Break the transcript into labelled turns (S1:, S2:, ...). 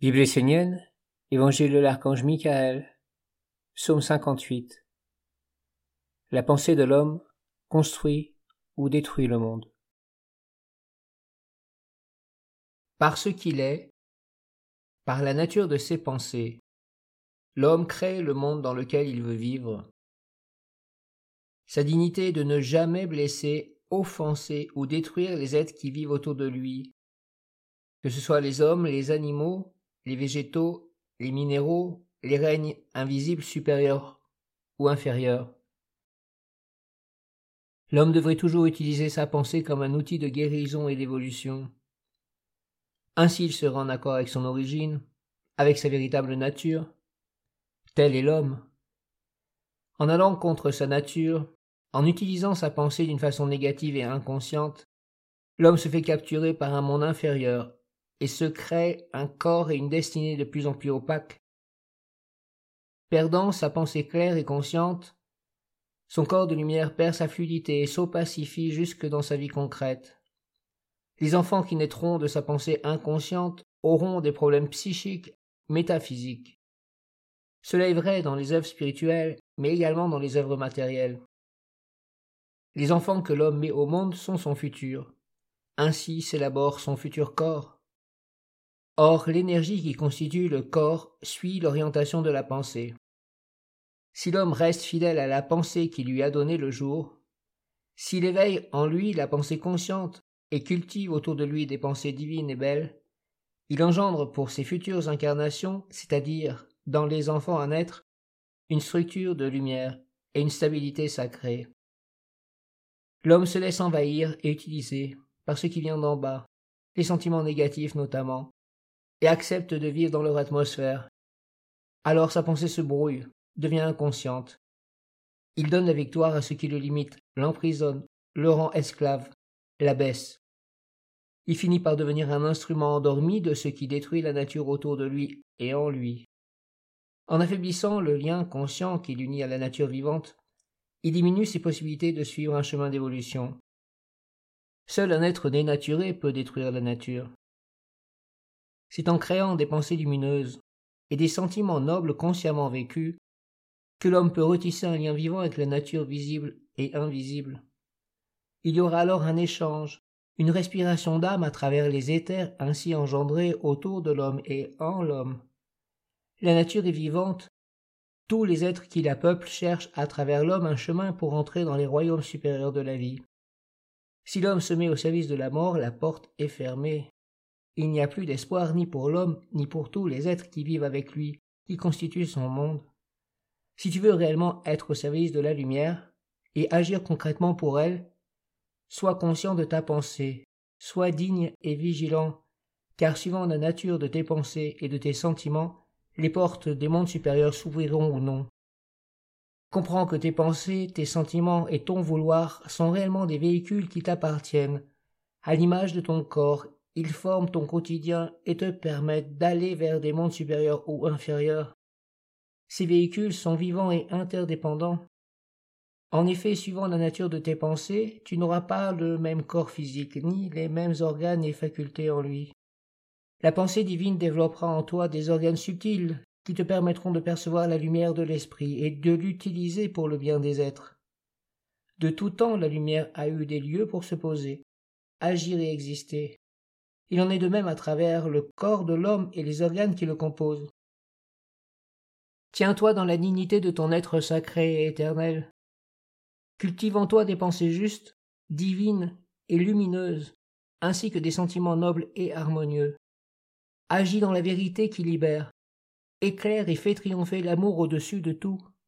S1: Bible essénienne, Évangile de l'archange Michael, Psaume 58. La pensée de l'homme construit ou détruit le monde. Par ce qu'il est, par la nature de ses pensées, l'homme crée le monde dans lequel il veut vivre. Sa dignité est de ne jamais blesser, offenser ou détruire les êtres qui vivent autour de lui, que ce soit les hommes, les animaux, les végétaux, les minéraux, les règnes invisibles supérieurs ou inférieurs. L'homme devrait toujours utiliser sa pensée comme un outil de guérison et d'évolution. Ainsi il sera en accord avec son origine, avec sa véritable nature. Tel est l'homme. En allant contre sa nature, en utilisant sa pensée d'une façon négative et inconsciente, l'homme se fait capturer par un monde inférieur et se crée un corps et une destinée de plus en plus opaques. Perdant sa pensée claire et consciente, son corps de lumière perd sa fluidité et s'opacifie jusque dans sa vie concrète. Les enfants qui naîtront de sa pensée inconsciente auront des problèmes psychiques, métaphysiques. Cela est vrai dans les œuvres spirituelles, mais également dans les œuvres matérielles. Les enfants que l'homme met au monde sont son futur. Ainsi s'élabore son futur corps. Or, l'énergie qui constitue le corps suit l'orientation de la pensée. Si l'homme reste fidèle à la pensée qui lui a donné le jour, s'il éveille en lui la pensée consciente et cultive autour de lui des pensées divines et belles, il engendre pour ses futures incarnations, c'est-à-dire dans les enfants à naître, une structure de lumière et une stabilité sacrée. L'homme se laisse envahir et utiliser par ce qui vient d'en bas, les sentiments négatifs notamment, et accepte de vivre dans leur atmosphère. Alors sa pensée se brouille, devient inconsciente. Il donne la victoire à ce qui le limite, l'emprisonne, le rend esclave, l'abaisse. Il finit par devenir un instrument endormi de ce qui détruit la nature autour de lui et en lui. En affaiblissant le lien conscient qui l'unit à la nature vivante, il diminue ses possibilités de suivre un chemin d'évolution. Seul un être dénaturé peut détruire la nature. C'est en créant des pensées lumineuses et des sentiments nobles consciemment vécus que l'homme peut retisser un lien vivant avec la nature visible et invisible. Il y aura alors un échange, une respiration d'âme à travers les éthers ainsi engendrés autour de l'homme et en l'homme. La nature est vivante, tous les êtres qui la peuplent cherchent à travers l'homme un chemin pour entrer dans les royaumes supérieurs de la vie. Si l'homme se met au service de la mort, la porte est fermée. Il n'y a plus d'espoir ni pour l'homme, ni pour tous les êtres qui vivent avec lui, qui constituent son monde. Si tu veux réellement être au service de la lumière, et agir concrètement pour elle, sois conscient de ta pensée, sois digne et vigilant, car suivant la nature de tes pensées et de tes sentiments, les portes des mondes supérieurs s'ouvriront ou non. Comprends que tes pensées, tes sentiments et ton vouloir sont réellement des véhicules qui t'appartiennent, à l'image de ton corps ils forment ton quotidien et te permettent d'aller vers des mondes supérieurs ou inférieurs. Ces véhicules sont vivants et interdépendants. En effet, suivant la nature de tes pensées, tu n'auras pas le même corps physique, ni les mêmes organes et facultés en lui. La pensée divine développera en toi des organes subtils qui te permettront de percevoir la lumière de l'esprit et de l'utiliser pour le bien des êtres. De tout temps, la lumière a eu des lieux pour se poser, agir et exister. Il en est de même à travers le corps de l'homme et les organes qui le composent. Tiens-toi dans la dignité de ton être sacré et éternel. Cultive en toi des pensées justes, divines et lumineuses, ainsi que des sentiments nobles et harmonieux. Agis dans la vérité qui libère. Éclaire et fais triompher l'amour au-dessus de tout.